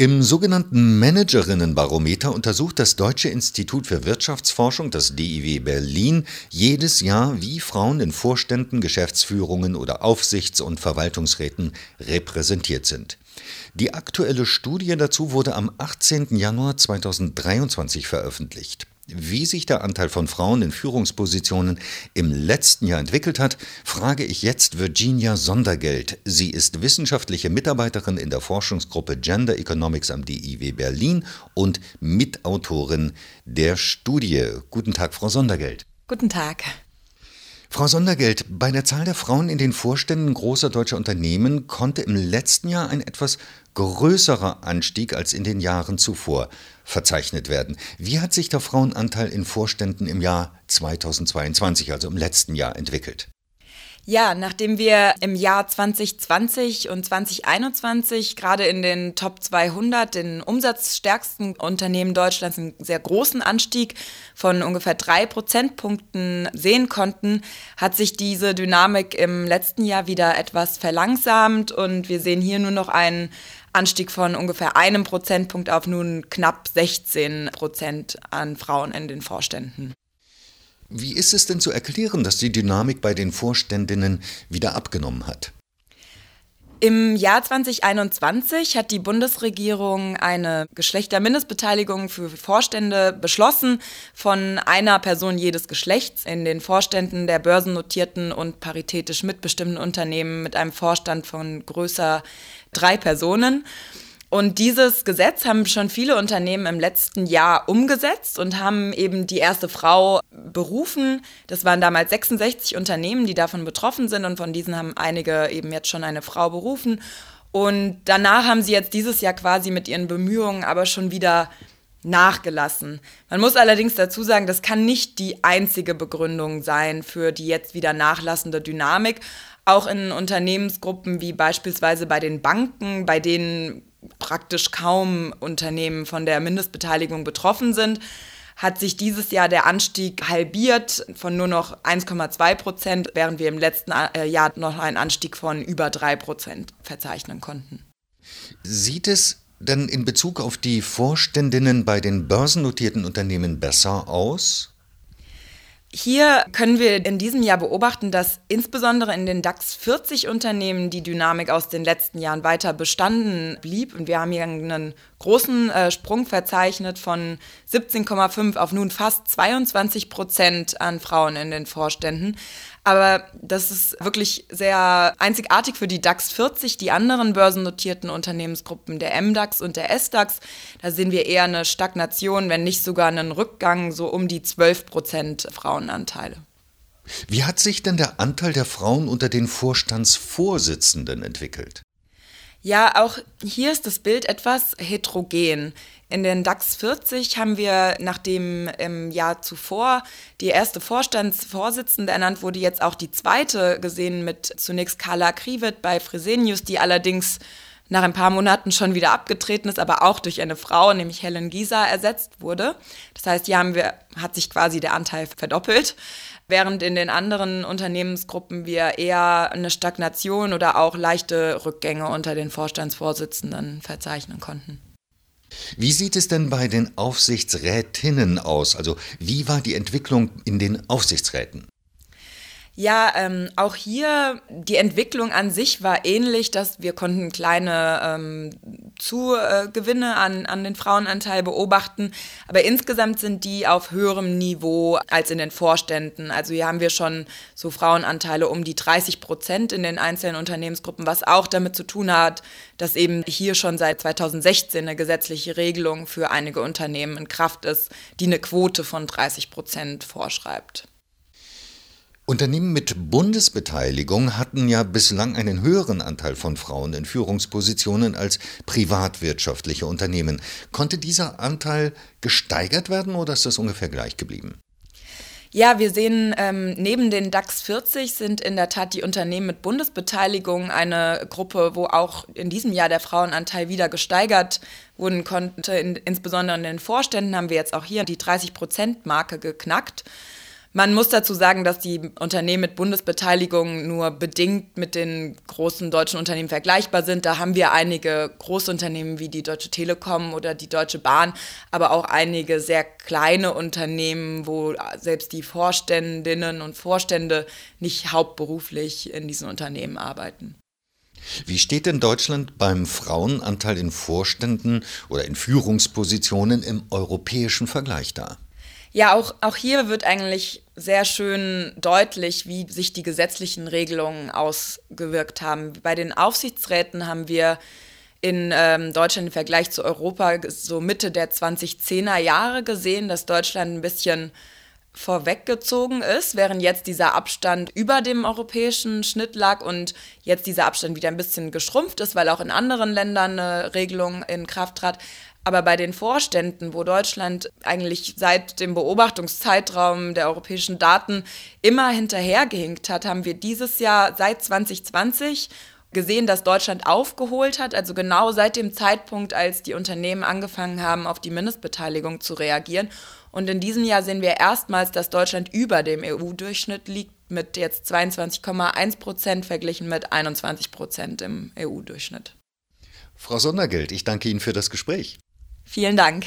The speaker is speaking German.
Im sogenannten Managerinnenbarometer untersucht das Deutsche Institut für Wirtschaftsforschung, das DIW Berlin, jedes Jahr, wie Frauen in Vorständen, Geschäftsführungen oder Aufsichts- und Verwaltungsräten repräsentiert sind. Die aktuelle Studie dazu wurde am 18. Januar 2023 veröffentlicht. Wie sich der Anteil von Frauen in Führungspositionen im letzten Jahr entwickelt hat, frage ich jetzt Virginia Sondergeld. Sie ist wissenschaftliche Mitarbeiterin in der Forschungsgruppe Gender Economics am DIW Berlin und Mitautorin der Studie. Guten Tag, Frau Sondergeld. Guten Tag. Frau Sondergeld, bei der Zahl der Frauen in den Vorständen großer deutscher Unternehmen konnte im letzten Jahr ein etwas größerer Anstieg als in den Jahren zuvor verzeichnet werden. Wie hat sich der Frauenanteil in Vorständen im Jahr 2022, also im letzten Jahr, entwickelt? Ja, nachdem wir im Jahr 2020 und 2021 gerade in den Top 200, den umsatzstärksten Unternehmen Deutschlands, einen sehr großen Anstieg von ungefähr drei Prozentpunkten sehen konnten, hat sich diese Dynamik im letzten Jahr wieder etwas verlangsamt und wir sehen hier nur noch einen Anstieg von ungefähr einem Prozentpunkt auf nun knapp 16 Prozent an Frauen in den Vorständen. Wie ist es denn zu erklären, dass die Dynamik bei den Vorständinnen wieder abgenommen hat? Im Jahr 2021 hat die Bundesregierung eine Geschlechtermindestbeteiligung für Vorstände beschlossen von einer Person jedes Geschlechts in den Vorständen der börsennotierten und paritätisch mitbestimmten Unternehmen mit einem Vorstand von größer drei Personen. Und dieses Gesetz haben schon viele Unternehmen im letzten Jahr umgesetzt und haben eben die erste Frau berufen. Das waren damals 66 Unternehmen, die davon betroffen sind und von diesen haben einige eben jetzt schon eine Frau berufen. Und danach haben sie jetzt dieses Jahr quasi mit ihren Bemühungen aber schon wieder nachgelassen. Man muss allerdings dazu sagen, das kann nicht die einzige Begründung sein für die jetzt wieder nachlassende Dynamik. Auch in Unternehmensgruppen wie beispielsweise bei den Banken, bei denen praktisch kaum Unternehmen von der Mindestbeteiligung betroffen sind, hat sich dieses Jahr der Anstieg halbiert von nur noch 1,2 Prozent, während wir im letzten äh, Jahr noch einen Anstieg von über 3 Prozent verzeichnen konnten. Sieht es denn in Bezug auf die Vorständinnen bei den börsennotierten Unternehmen besser aus? Hier können wir in diesem Jahr beobachten, dass insbesondere in den DAX 40 Unternehmen die Dynamik aus den letzten Jahren weiter bestanden blieb. Und wir haben hier einen großen äh, Sprung verzeichnet von 17,5 auf nun fast 22 Prozent an Frauen in den Vorständen. Aber das ist wirklich sehr einzigartig für die DAX 40. Die anderen börsennotierten Unternehmensgruppen, der MDAX und der SDAX, da sehen wir eher eine Stagnation, wenn nicht sogar einen Rückgang, so um die 12 Prozent Frauenanteile. Wie hat sich denn der Anteil der Frauen unter den Vorstandsvorsitzenden entwickelt? Ja, auch hier ist das Bild etwas heterogen. In den DAX 40 haben wir, nachdem im Jahr zuvor die erste Vorstandsvorsitzende ernannt wurde, jetzt auch die zweite gesehen mit zunächst Carla Krivet bei Fresenius, die allerdings nach ein paar Monaten schon wieder abgetreten ist, aber auch durch eine Frau, nämlich Helen Gieser, ersetzt wurde. Das heißt, hier haben wir, hat sich quasi der Anteil verdoppelt, während in den anderen Unternehmensgruppen wir eher eine Stagnation oder auch leichte Rückgänge unter den Vorstandsvorsitzenden verzeichnen konnten. Wie sieht es denn bei den Aufsichtsrätinnen aus? Also wie war die Entwicklung in den Aufsichtsräten? Ja, ähm, auch hier die Entwicklung an sich war ähnlich, dass wir konnten kleine ähm, Zugewinne an, an den Frauenanteil beobachten, aber insgesamt sind die auf höherem Niveau als in den Vorständen. Also hier haben wir schon so Frauenanteile um die 30 Prozent in den einzelnen Unternehmensgruppen, was auch damit zu tun hat, dass eben hier schon seit 2016 eine gesetzliche Regelung für einige Unternehmen in Kraft ist, die eine Quote von 30 Prozent vorschreibt. Unternehmen mit Bundesbeteiligung hatten ja bislang einen höheren Anteil von Frauen in Führungspositionen als privatwirtschaftliche Unternehmen. Konnte dieser Anteil gesteigert werden oder ist das ungefähr gleich geblieben? Ja, wir sehen, ähm, neben den DAX 40 sind in der Tat die Unternehmen mit Bundesbeteiligung eine Gruppe, wo auch in diesem Jahr der Frauenanteil wieder gesteigert wurden konnte. In, insbesondere in den Vorständen haben wir jetzt auch hier die 30-Prozent-Marke geknackt. Man muss dazu sagen, dass die Unternehmen mit Bundesbeteiligung nur bedingt mit den großen deutschen Unternehmen vergleichbar sind. Da haben wir einige Großunternehmen wie die Deutsche Telekom oder die Deutsche Bahn, aber auch einige sehr kleine Unternehmen, wo selbst die Vorständinnen und Vorstände nicht hauptberuflich in diesen Unternehmen arbeiten. Wie steht denn Deutschland beim Frauenanteil in Vorständen oder in Führungspositionen im europäischen Vergleich da? Ja, auch, auch hier wird eigentlich sehr schön deutlich, wie sich die gesetzlichen Regelungen ausgewirkt haben. Bei den Aufsichtsräten haben wir in ähm, Deutschland im Vergleich zu Europa so Mitte der 2010er Jahre gesehen, dass Deutschland ein bisschen vorweggezogen ist, während jetzt dieser Abstand über dem europäischen Schnitt lag und jetzt dieser Abstand wieder ein bisschen geschrumpft ist, weil auch in anderen Ländern eine Regelung in Kraft trat. Aber bei den Vorständen, wo Deutschland eigentlich seit dem Beobachtungszeitraum der europäischen Daten immer hinterhergehinkt hat, haben wir dieses Jahr seit 2020 gesehen, dass Deutschland aufgeholt hat, also genau seit dem Zeitpunkt, als die Unternehmen angefangen haben, auf die Mindestbeteiligung zu reagieren. Und in diesem Jahr sehen wir erstmals, dass Deutschland über dem EU-Durchschnitt liegt, mit jetzt 22,1 Prozent verglichen mit 21 Prozent im EU-Durchschnitt. Frau Sondergeld, ich danke Ihnen für das Gespräch. Vielen Dank.